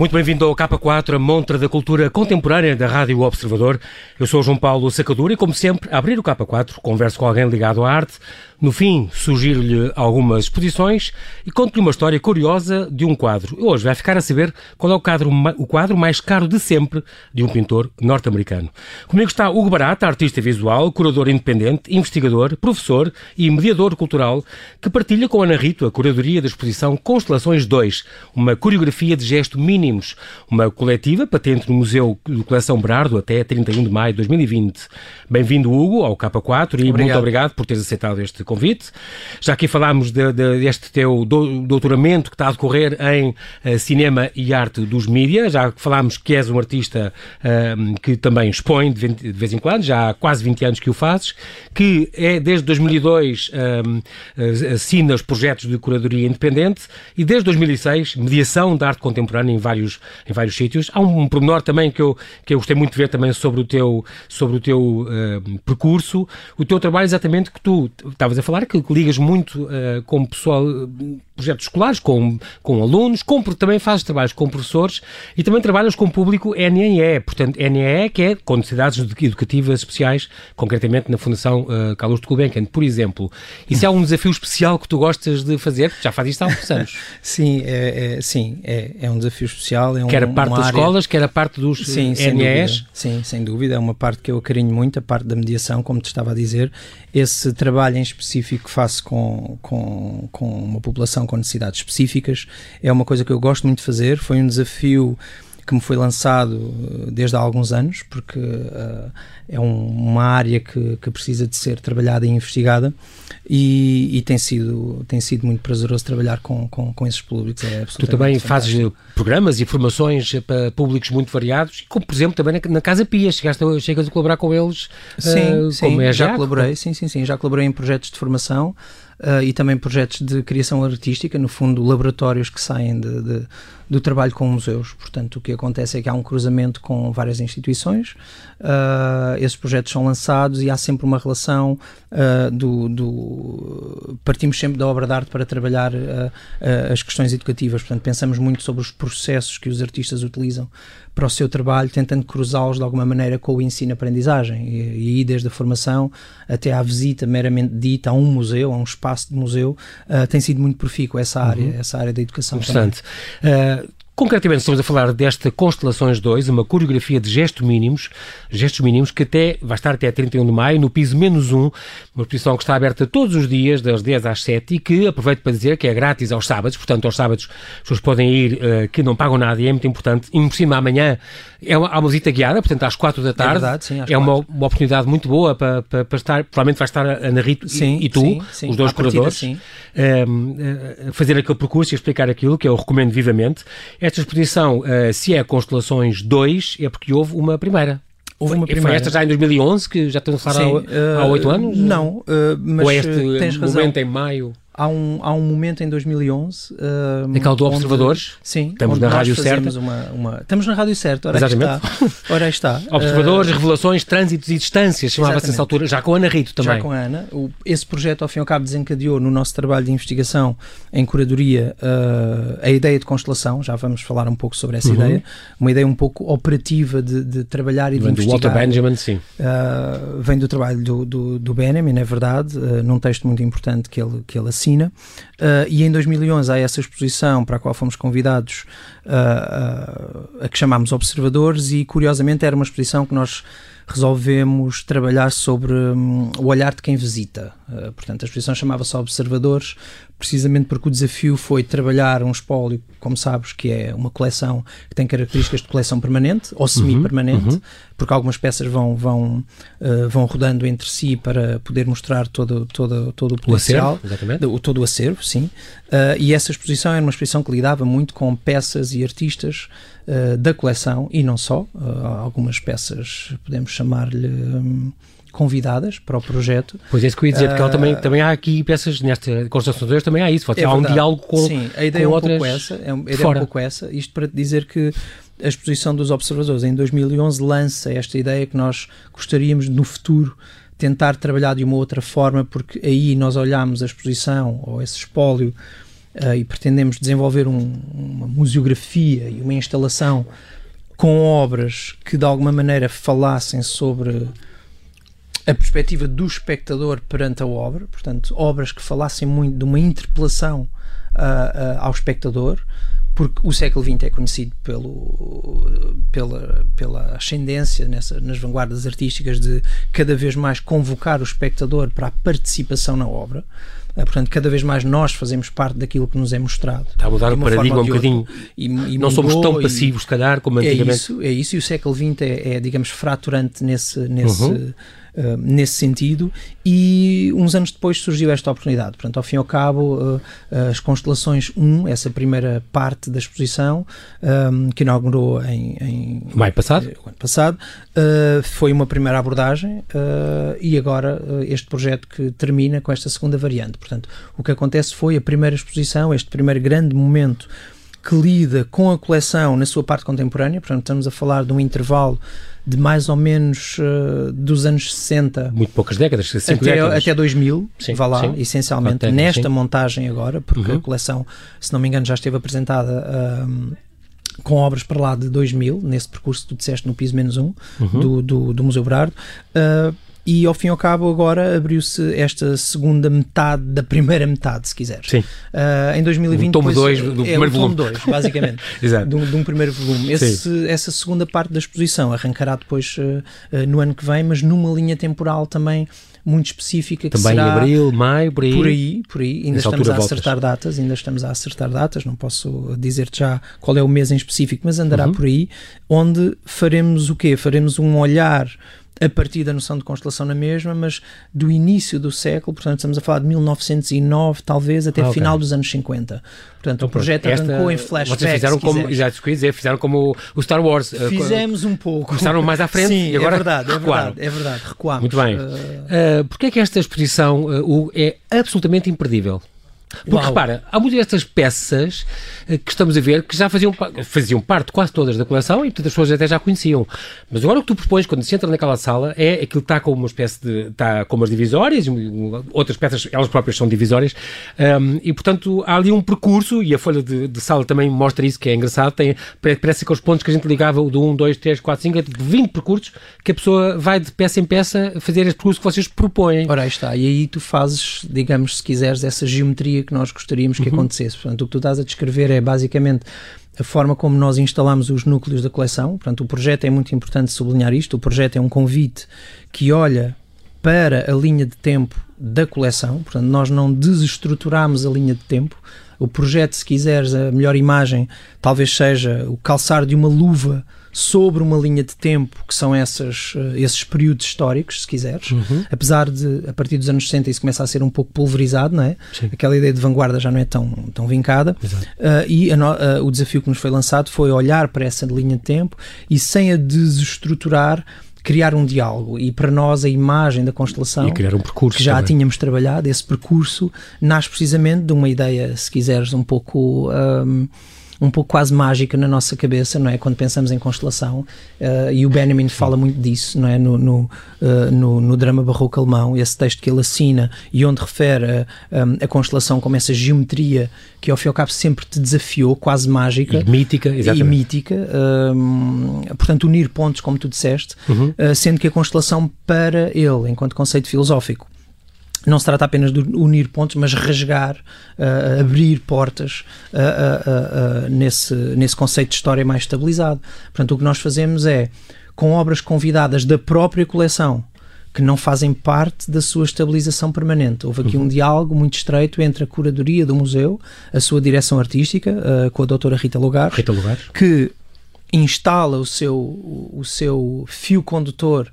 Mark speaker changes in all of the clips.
Speaker 1: Muito bem-vindo ao K4, a montra da cultura contemporânea da Rádio Observador. Eu sou João Paulo Sacadura e, como sempre, a abrir o K4, converso com alguém ligado à arte. No fim, sugiro-lhe algumas exposições e conto-lhe uma história curiosa de um quadro. Hoje vai ficar a saber qual é o quadro, o quadro mais caro de sempre de um pintor norte-americano. Comigo está Hugo Barata, artista visual, curador independente, investigador, professor e mediador cultural, que partilha com Ana Rito a curadoria da exposição Constelações 2, uma coreografia de gesto mínimos, uma coletiva patente no Museu de Coleção Berardo até 31 de maio de 2020. Bem-vindo, Hugo, ao K4 e obrigado. muito obrigado por teres aceitado este convite. Já aqui falámos de, de, deste teu doutoramento que está a decorrer em uh, cinema e arte dos mídias, já falámos que és um artista uh, que também expõe de, de, vez em quando, já há quase 20 anos que o fazes, que é desde 2002 uh, assina os projetos de curadoria independente e desde 2006 mediação da arte contemporânea em vários, em vários sítios. Há um, um pormenor também que eu, que eu gostei muito de ver também sobre o teu, sobre o teu uh, percurso, o teu trabalho exatamente que tu estavas a falar, que ligas muito uh, com pessoal, projetos escolares, com, com alunos, com, também fazes trabalhos com professores e também trabalhas com o público NEE, portanto, NEE que é com necessidades educativas especiais, concretamente na Fundação uh, Carlos de Gulbenkian, por exemplo. Isso é um desafio especial que tu gostas de fazer? Já faz isto há alguns anos.
Speaker 2: sim, é, é, sim é, é um desafio especial. É um,
Speaker 1: quer a parte das área... escolas, quer a parte dos sim, NEEs?
Speaker 2: Sim, sem dúvida. É uma parte que eu acarinho muito, a parte da mediação, como te estava a dizer. Esse trabalho em específico específico que faço com, com, com uma população com necessidades específicas é uma coisa que eu gosto muito de fazer. Foi um desafio que me foi lançado eh, desde há alguns anos, porque uh, é um, uma área que, que, precisa de ser trabalhada e investigada e, e, tem, sido, tem sido muito prazeroso trabalhar com, com, com esses públicos. É
Speaker 1: tu também fazes programas e formações para públicos muito variados, como por exemplo também na, na Casa Pia, chegaste a, chegas a colaborar com eles
Speaker 2: sim, uh, sim, é já, já colaborei, sim, sim, sim, já colaborei em projetos de formação uh, e também projetos de criação artística, no fundo laboratórios que saem de, de, do trabalho com museus. Portanto, o que acontece é que há um cruzamento com várias instituições, uh, esses projetos são lançados e há sempre uma relação uh, do, do, Partimos sempre da obra de arte para trabalhar as questões educativas, portanto, pensamos muito sobre os processos que os artistas utilizam para o seu trabalho, tentando cruzá-los de alguma maneira com o ensino-aprendizagem. E, e aí, desde a formação até à visita meramente dita a um museu, a um espaço de museu, uh, tem sido muito profícuo essa área, uhum. essa área da educação.
Speaker 1: Interessante. Concretamente, estamos a falar desta Constelações 2, uma coreografia de gestos mínimos, gestos mínimos que até vai estar até 31 de maio, no piso menos 1, uma exposição que está aberta todos os dias, das 10 às 7, e que aproveito para dizer que é grátis aos sábados, portanto, aos sábados as pessoas podem ir uh, que não pagam nada e é muito importante. E por cima, amanhã é uma, há uma visita guiada, portanto, às 4 da tarde. É, verdade, sim, é uma, uma, oportunidade muito boa para, para, para, estar, provavelmente vai estar a Ana Rito sim, e, e, tu, sim, sim. os dois curadores, uh, fazer aquele percurso e explicar aquilo que eu recomendo vivamente. Esta exposição uh, se é Constelações 2, é porque houve uma primeira. Houve uma primeira. Foi esta já em 2011, que já estão a falar há oito uh, anos?
Speaker 2: Não, uh, mas
Speaker 1: Ou é este tens momento razão. em maio?
Speaker 2: Há um, há um momento em 2011.
Speaker 1: Uh, Aquele do Observadores?
Speaker 2: Sim.
Speaker 1: Estamos na rádio certa.
Speaker 2: Uma, uma, estamos na rádio certa, ora Exatamente. está. Ora está.
Speaker 1: Observadores, uh, revelações, trânsitos e distâncias, chamava-se nessa altura, já com a Ana Rito também.
Speaker 2: Já com a Ana. O, esse projeto, ao fim e ao cabo, desencadeou no nosso trabalho de investigação em curadoria uh, a ideia de constelação, já vamos falar um pouco sobre essa uhum. ideia, uma ideia um pouco operativa de, de trabalhar e vem de investigar.
Speaker 1: do Walter Benjamin, sim.
Speaker 2: Uh, vem do trabalho do, do, do Benjamin, é verdade, num texto muito importante que ele, que ele assina. Uh, e em 2011 há essa exposição para a qual fomos convidados uh, a que chamámos Observadores e curiosamente era uma exposição que nós resolvemos trabalhar sobre um, o olhar de quem visita. Uh, portanto, a exposição chamava-se Observadores, precisamente porque o desafio foi trabalhar um espólio, como sabes, que é uma coleção que tem características de coleção permanente ou semi-permanente, uhum, uhum. porque algumas peças vão, vão, uh, vão rodando entre si para poder mostrar todo, todo, todo o potencial,
Speaker 1: o acervo,
Speaker 2: todo o acervo, sim. Uh, e essa exposição era uma exposição que lidava muito com peças e artistas da coleção e não só, algumas peças podemos chamar-lhe. Um, convidadas para o projeto.
Speaker 1: Pois é, isso que eu ia dizer, porque ela também, ah, também há aqui peças, nesta Constelação 2 também há isso, pode é há um diálogo com
Speaker 2: Sim, a ideia,
Speaker 1: com
Speaker 2: é, um
Speaker 1: outras
Speaker 2: pouco essa, é, a ideia é um pouco essa, isto para dizer que a exposição dos observadores em 2011 lança esta ideia que nós gostaríamos no futuro tentar trabalhar de uma outra forma, porque aí nós olhamos a exposição ou esse espólio uh, e pretendemos desenvolver um, uma museografia e uma instalação com obras que de alguma maneira falassem sobre a perspectiva do espectador perante a obra, portanto, obras que falassem muito de uma interpelação uh, uh, ao espectador, porque o século XX é conhecido pelo, pela, pela ascendência nessa, nas vanguardas artísticas de cada vez mais convocar o espectador para a participação na obra. Uh, portanto, cada vez mais nós fazemos parte daquilo que nos é mostrado.
Speaker 1: Está a mudar o paradigma um bocadinho. E, e não somos tão passivos, se calhar, como antigamente.
Speaker 2: É isso, é isso, e o século XX é, é digamos, fraturante nesse, nesse, uhum. Uh, nesse sentido e uns anos depois surgiu esta oportunidade. Portanto, ao fim e ao cabo, uh, as Constelações 1, essa primeira parte da exposição, um, que inaugurou em, em
Speaker 1: maio passado,
Speaker 2: uh, ano passado foi uma primeira abordagem e agora este projeto que termina com esta segunda variante. Portanto, o que acontece foi a primeira exposição, este primeiro grande momento que lida com a coleção na sua parte contemporânea, portanto, estamos a falar de um intervalo de mais ou menos uh, dos anos 60.
Speaker 1: Muito poucas décadas, até, décadas.
Speaker 2: até 2000, sim, vá lá, sim. essencialmente, nesta sim. montagem agora, porque uhum. a coleção, se não me engano, já esteve apresentada. Uh, com obras para lá de 2000, nesse percurso que tu disseste no piso menos um, uhum. do, do, do, Museu Berardo. Uh, e ao fim e ao cabo agora abriu-se esta segunda metade da primeira metade, se quiseres.
Speaker 1: Sim.
Speaker 2: Uh, em 2020
Speaker 1: o tomo 2 do é primeiro volume.
Speaker 2: tomo 2, basicamente.
Speaker 1: Exato.
Speaker 2: De um, de um, primeiro volume. Esse, essa segunda parte da exposição arrancará depois uh, uh, no ano que vem, mas numa linha temporal também muito específica que
Speaker 1: Também
Speaker 2: será
Speaker 1: em abril, maio, por aí.
Speaker 2: Por aí, por aí. Ainda estamos a acertar voltas. datas, ainda estamos a acertar datas, não posso dizer-te já qual é o mês em específico, mas andará uhum. por aí, onde faremos o quê? Faremos um olhar a partir da noção de constelação na mesma, mas do início do século, portanto estamos a falar de 1909, talvez, até okay. final dos anos 50. Portanto, então, o projeto esta, arrancou em flashback.
Speaker 1: Vocês fizeram como, já dizer, fizeram como o Star Wars.
Speaker 2: Eh, Fizemos um pouco.
Speaker 1: Começaram mais à frente
Speaker 2: Sim,
Speaker 1: e agora
Speaker 2: é verdade,
Speaker 1: é
Speaker 2: verdade, é verdade, recuamos.
Speaker 1: Muito bem. Uh... Uh, Porquê é que esta exposição uh, é absolutamente imperdível? Porque Uau. repara, há muitas destas peças eh, que estamos a ver que já faziam, faziam parte quase todas da coleção e portanto as pessoas até já conheciam. Mas agora o que tu propões quando se entra naquela sala é aquilo que está com uma espécie de. está com umas divisórias, outras peças, elas próprias são divisórias, um, e portanto há ali um percurso, e a folha de, de, sala também mostra isso, que é engraçado, tem, parece que os pontos que a gente ligava, o do 1, 2, 3, 4, 5, é de 20 percursos que a pessoa vai de peça em peça fazer este percurso que vocês propõem.
Speaker 2: Ora, aí está, e aí tu fazes, digamos, se quiseres, essa geometria que nós gostaríamos que uhum. acontecesse. Portanto, o que tu estás a descrever é basicamente a forma como nós instalamos os núcleos da coleção. Portanto, o projeto é muito importante sublinhar isto. O projeto é um convite que olha para a linha de tempo da coleção. Portanto, nós não desestruturamos a linha de tempo. O projeto, se quiseres, a melhor imagem talvez seja o calçar de uma luva sobre uma linha de tempo que são essas, eh, esses períodos históricos, se quiseres, uhum. apesar de a partir dos anos 60 isso começa a ser um pouco pulverizado, não é? Sim. Aquela ideia de vanguarda já não é tão, tão vincada. Uh, e a, uh, o desafio que nos foi lançado foi olhar para essa linha de tempo e sem a desestruturar criar um diálogo e para nós a imagem da constelação
Speaker 1: e criar um percurso
Speaker 2: que já
Speaker 1: também.
Speaker 2: tínhamos trabalhado esse percurso nasce precisamente de uma ideia se quiseres um pouco um, um pouco quase mágica na nossa cabeça, não é? Quando pensamos em constelação, uh, e o Benjamin fala muito disso, não é? No, no, uh, no, no, drama barroco alemão, esse texto que ele assina e onde refere a, a, a, constelação como essa geometria que ao fim e ao cabo sempre te desafiou, quase mágica.
Speaker 1: E mítica, exatamente.
Speaker 2: E mítica. Um, portanto, unir pontos, como tu disseste, uhum. uh, sendo que a constelação para ele, enquanto conceito filosófico, não se trata apenas de unir pontos, mas rasgar, uh, abrir portas uh, uh, nesse, nesse conceito de história mais estabilizado. Portanto, o que nós fazemos é, com obras convidadas da própria coleção, que não fazem parte da sua estabilização permanente. Houve aqui uhum. um diálogo muito estreito entre a curadoria do museu, a sua direção artística, com a doutora Rita Lugar,
Speaker 1: Rita
Speaker 2: que instala o seu, o seu fio condutor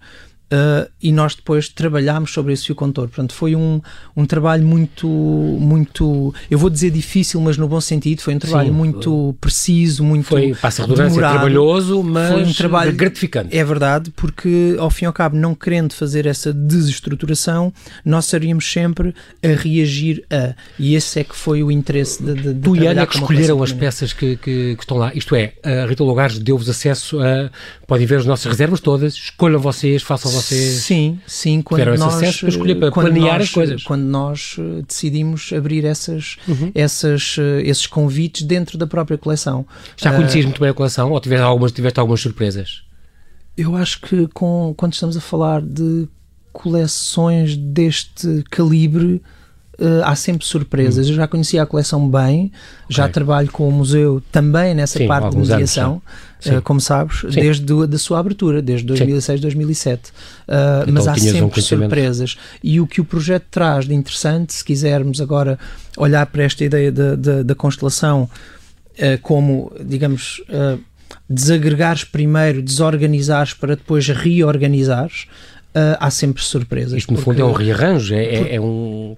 Speaker 2: Uh, e nós depois trabalhámos sobre esse fio condutor. Portanto, foi um, um trabalho muito, muito, eu vou dizer difícil, mas no bom sentido, foi um trabalho Sim, muito preciso, muito
Speaker 1: Foi, passa redundância, trabalhoso, mas foi um trabalho gratificante.
Speaker 2: É verdade, porque ao fim e ao cabo, não querendo fazer essa desestruturação, nós estaríamos sempre a reagir a, e esse é que foi o interesse de, de, de
Speaker 1: Tu e Ana que escolheram as peças que, que, que, estão lá, isto é, a Rita Lugares deu-vos acesso a, podem ver as nossas reservas todas, escolham vocês, façam vocês
Speaker 2: sim, sim, quando nós,
Speaker 1: acesso para escolher, para planear
Speaker 2: nós,
Speaker 1: as coisas.
Speaker 2: Quando nós eh, decidimos abrir essas, uhum. essas, eh, esses convites dentro da própria coleção.
Speaker 1: Já conhecias uh, muito bem a coleção ou tiveste algumas, tiveste algumas surpresas?
Speaker 2: Eu acho que com, quando estamos a falar de coleções deste calibre, uh, há sempre surpresas. Hum. Eu já conhecia a coleção bem, já okay. trabalho com o museu também nessa Sim, parte de mediação, uh, como sabes, Sim. desde a da sua abertura, desde 2006, 2007. Uh, então, mas há sempre um surpresas. E o que o projeto traz de interessante, se quisermos agora olhar para esta ideia da constelação uh, como, digamos, desagregares primeiro, desorganizares para depois reorganizares, Uh, há sempre surpresas.
Speaker 1: Isto, no porque, fundo, é um rearranjo, é, é por, é um.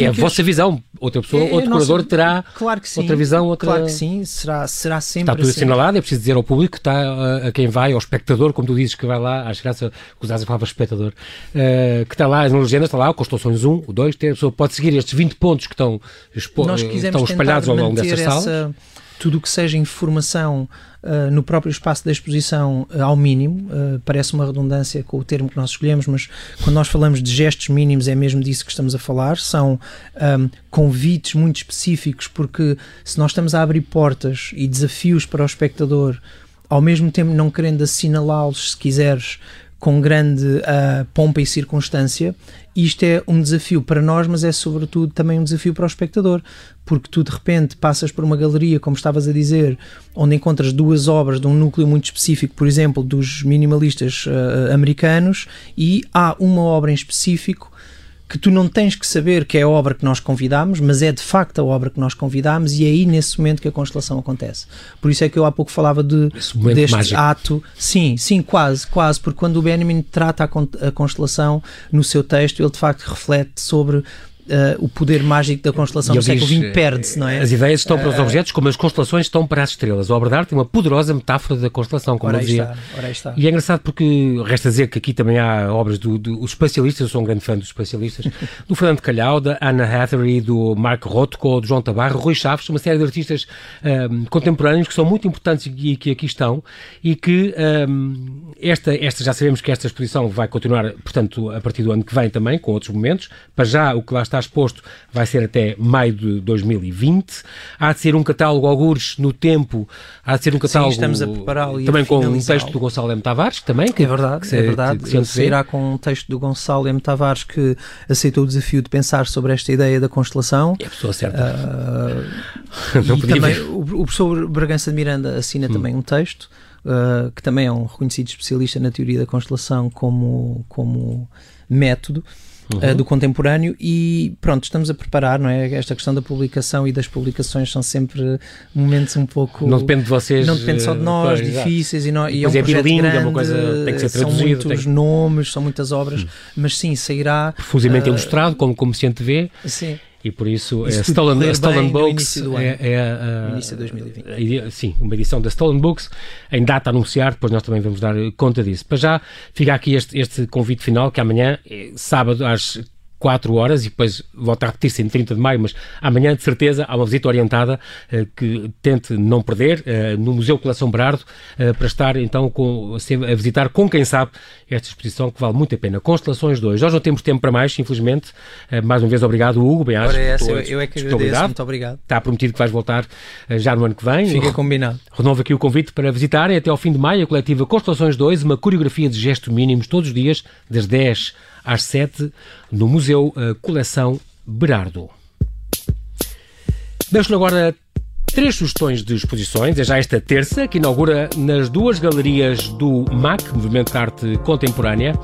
Speaker 1: é a vossa visão. Outra pessoa, é, outro curador terá
Speaker 2: claro que sim,
Speaker 1: outra visão. Outra...
Speaker 2: Claro que sim, será, será sempre.
Speaker 1: Está tudo
Speaker 2: assim.
Speaker 1: assinalado, é preciso dizer ao público, está a, a, quem vai, ao espectador, como tu dizes que vai lá, acho graça que usaste a palavra espectador, uh, que está lá, na legenda está lá, o Constelações 1, o 2, a pessoa pode seguir estes 20 pontos que estão, expo, estão espalhados ao longo dessas essa, salas
Speaker 2: tudo o que seja informação uh, no próprio espaço da exposição uh, ao mínimo, uh, parece uma redundância com o termo que nós escolhemos, mas quando nós falamos de gestos mínimos é mesmo disso que estamos a falar, são um, convites muito específicos, porque se nós estamos a abrir portas e desafios para o espectador, ao mesmo tempo não querendo assinalá-los, se quiseres, com grande uh, pompa e circunstância. Isto é um desafio para nós, mas é sobretudo também um desafio para o espectador, porque tu de repente passas por uma galeria, como estavas a dizer, onde encontras duas obras de um núcleo muito específico, por exemplo, dos minimalistas uh, americanos, e há uma obra em específico que tu não tens que saber que é a obra que nós convidámos, mas é de facto a obra que nós convidámos e é aí nesse momento que a constelação acontece. Por isso é que eu há pouco falava de, deste mágico. ato. Sim, sim, quase, quase, porque quando o Benjamin trata a, a constelação no seu texto, ele de facto reflete sobre Uh, o poder mágico da constelação do século XX perde-se, não é?
Speaker 1: As ideias estão para os eh, objetos como as constelações estão para as estrelas. A obra de arte tem uma poderosa metáfora da constelação, como
Speaker 2: ora
Speaker 1: eu dizia.
Speaker 2: Está, está.
Speaker 1: E é engraçado porque resta dizer que aqui também há obras dos do, especialistas, eu sou um grande fã dos especialistas, do Fernando Calhau, da Anna Hathaway, do Mark Rothko, do João Tabarro, Rui Chaves, uma série de artistas um, contemporâneos que são muito importantes e que aqui estão e que um, esta, esta, já sabemos que esta exposição vai continuar, portanto, a partir do ano que vem também, com outros momentos. Para já, o que lá está está exposto vai ser até maio de 2020. Há de ser um catálogo, algures no tempo, há de ser um catálogo
Speaker 2: Sim, estamos a preparar
Speaker 1: também com um texto do Gonçalo M. Tavares, também. Que,
Speaker 2: é verdade, que é verdade. Que, que sairá com um texto do Gonçalo M. Tavares que aceitou o desafio de pensar sobre esta ideia da constelação.
Speaker 1: É a pessoa certa.
Speaker 2: Uh, Não e também o, o professor Bragança de Miranda assina hum. também um texto. Uh, que também é um reconhecido especialista na teoria da constelação como, como método, uhum. uh, do contemporâneo e pronto, estamos a preparar, não é? Esta questão da publicação e das publicações são sempre momentos um pouco...
Speaker 1: Não depende de vocês.
Speaker 2: Não depende só de nós, pois, difíceis e, não, e é um
Speaker 1: é
Speaker 2: projeto
Speaker 1: bilingue,
Speaker 2: grande,
Speaker 1: é uma coisa tem que ser traduzido.
Speaker 2: São muitos tem... nomes, são muitas obras, hum. mas sim, sairá...
Speaker 1: Profusamente uh, ilustrado, como, como se vê.
Speaker 2: Sim
Speaker 1: e por isso, isso é Stolen, Stolen Books
Speaker 2: é, é, início de 2020.
Speaker 1: sim, uma edição da Stolen Books em data a anunciar, depois nós também vamos dar conta disso. Para já fica aqui este, este convite final que amanhã, eh, sábado às 4 horas e depois volta a repetir-se em 30 de maio, mas amanhã de certeza há uma visita orientada uh, que tente não perder uh, no Museu Coleção Berardo uh, para estar então com, a visitar com quem sabe esta exposição que vale muito a pena. Constelações 2. Nós não temos tempo para mais, infelizmente. mais uma vez obrigado Hugo, bem acho.
Speaker 2: É eu, eu é que agradeço, muito obrigado.
Speaker 1: Está prometido que vais voltar já no ano que vem.
Speaker 2: Fica combinado.
Speaker 1: Renovo aqui o convite para visitarem até ao fim de maio a coletiva Constelações 2, uma coreografia de gestos mínimos todos os dias, das 10 às 7 no Museu Coleção Berardo. Deixo-lhe agora três sugestões de exposições. É já esta terça, que inaugura nas duas galerias do MAC, Movimento de Arte Contemporânea,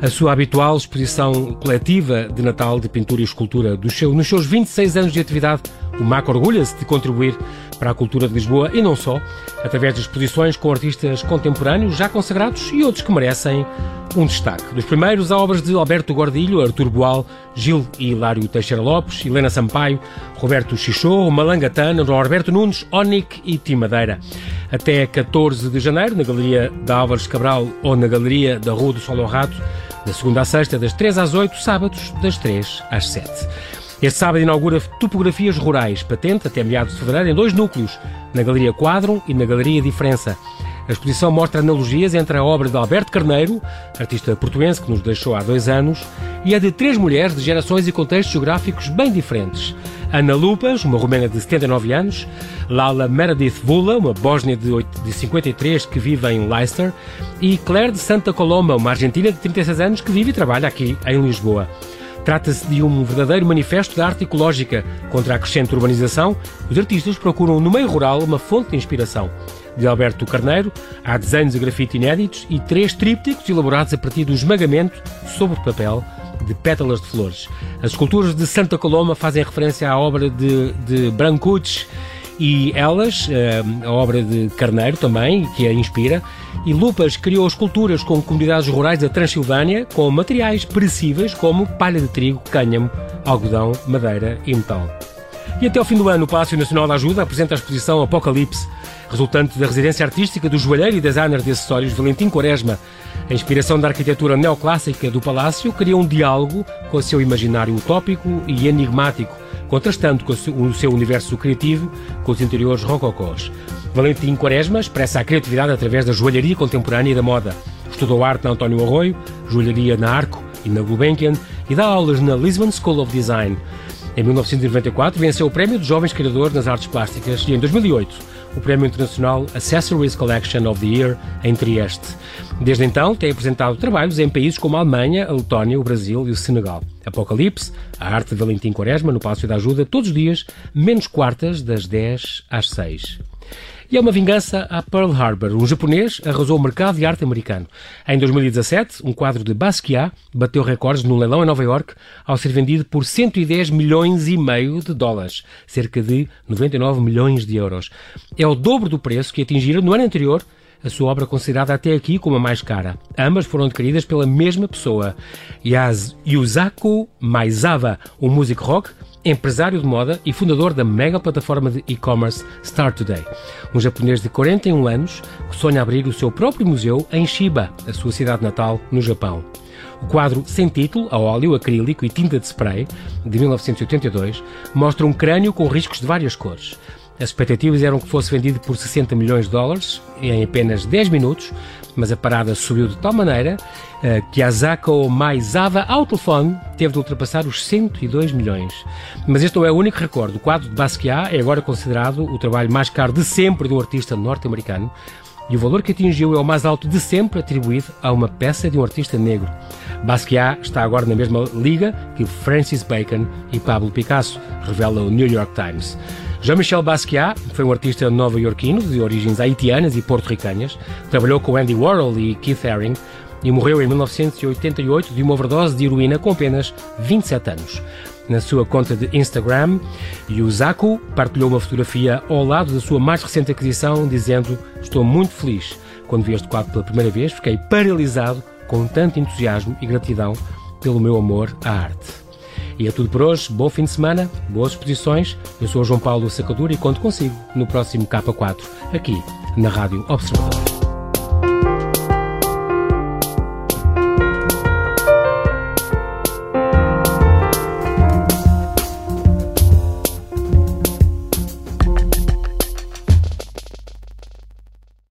Speaker 1: a sua habitual exposição coletiva de Natal de pintura e escultura. Do seu, nos seus 26 anos de atividade, o MAC orgulha-se de contribuir para a cultura de Lisboa e não só, através de exposições com artistas contemporâneos já consagrados e outros que merecem um destaque. Dos primeiros, há obras de Alberto Gordilho, Artur Boal, Gil e Hilário Teixeira Lopes, Helena Sampaio, Roberto Xixô, Malangatana, Roberto Nunes, Onic e Timadeira. Até 14 de janeiro, na Galeria da Álvares Cabral ou na Galeria da Rua do Sol Honrado, da segunda à sexta, das 3 às 8, sábados, das 3 às 7. Este sábado inaugura Topografias Rurais, patente até meados de fevereiro, em dois núcleos, na Galeria Quadrum e na Galeria Diferença. A exposição mostra analogias entre a obra de Alberto Carneiro, artista portuense que nos deixou há dois anos, e a de três mulheres de gerações e contextos geográficos bem diferentes. Ana Lupas, uma romena de 79 anos, Lala Meredith Vula, uma bósnia de 53 que vive em Leicester, e Claire de Santa Coloma, uma argentina de 36 anos que vive e trabalha aqui em Lisboa. Trata-se de um verdadeiro manifesto da arte ecológica contra a crescente urbanização. Os artistas procuram no meio rural uma fonte de inspiração. De Alberto Carneiro, há desenhos e grafite inéditos e três trípticos elaborados a partir do esmagamento sobre papel de pétalas de flores. As esculturas de Santa Coloma fazem referência à obra de, de Brancucci e elas, eh, a obra de Carneiro também, que a inspira, e Lupas criou esculturas com comunidades rurais da Transilvânia com materiais perecíveis como palha de trigo, cânhamo, algodão, madeira e metal. E até ao fim do ano, o Palácio Nacional da Ajuda apresenta a exposição Apocalipse, resultante da residência artística do joalheiro e designer de acessórios Valentim Quaresma. A inspiração da arquitetura neoclássica do palácio cria um diálogo com o seu imaginário utópico e enigmático, contrastando com o seu universo criativo com os interiores rococós. Valentim Quaresma expressa a criatividade através da joalharia contemporânea e da moda. Estudou arte na António Arroio, joalharia na Arco e na Gulbenkian e dá aulas na Lisbon School of Design. Em 1994 venceu o Prémio de Jovens Criadores nas Artes Plásticas e em 2008 o Prémio Internacional Accessories Collection of the Year em Trieste. Desde então, tem apresentado trabalhos em países como a Alemanha, a Letónia, o Brasil e o Senegal. Apocalipse, a arte de Valentim Quaresma, no Palácio da Ajuda, todos os dias, menos quartas, das 10 às 6. E é uma vingança a Pearl Harbor. Um japonês arrasou o mercado de arte americano. Em 2017, um quadro de Basquiat bateu recordes no leilão em Nova York ao ser vendido por 110 milhões e meio de dólares, cerca de 99 milhões de euros. É o dobro do preço que atingiram no ano anterior a sua obra considerada até aqui como a mais cara. Ambas foram adquiridas pela mesma pessoa, Yaz Yusaku Maizawa, um músico rock empresário de moda e fundador da mega plataforma de e-commerce Start Today. Um japonês de 41 anos que sonha abrir o seu próprio museu em Shiba, a sua cidade natal, no Japão. O quadro sem título, a óleo, acrílico e tinta de spray, de 1982, mostra um crânio com riscos de várias cores. As expectativas eram que fosse vendido por 60 milhões de dólares em apenas 10 minutos, mas a parada subiu de tal maneira uh, que a Zako Maizawa ao telefone teve de ultrapassar os 102 milhões. Mas este não é o único recorde. O quadro de Basquiat é agora considerado o trabalho mais caro de sempre de um artista norte-americano e o valor que atingiu é o mais alto de sempre atribuído a uma peça de um artista negro. Basquiat está agora na mesma liga que Francis Bacon e Pablo Picasso, revela o New York Times. Jean-Michel Basquiat foi um artista nova-iorquino de origens haitianas e porto-ricanas. Trabalhou com Andy Warhol e Keith Haring e morreu em 1988 de uma overdose de heroína com apenas 27 anos. Na sua conta de Instagram, Yusaku partilhou uma fotografia ao lado da sua mais recente aquisição, dizendo: Estou muito feliz. Quando vi este quadro pela primeira vez, fiquei paralisado com tanto entusiasmo e gratidão pelo meu amor à arte. E é tudo por hoje. Bom fim de semana, boas exposições. Eu sou o João Paulo Sacadura e conto consigo no próximo K4, aqui na Rádio Observador.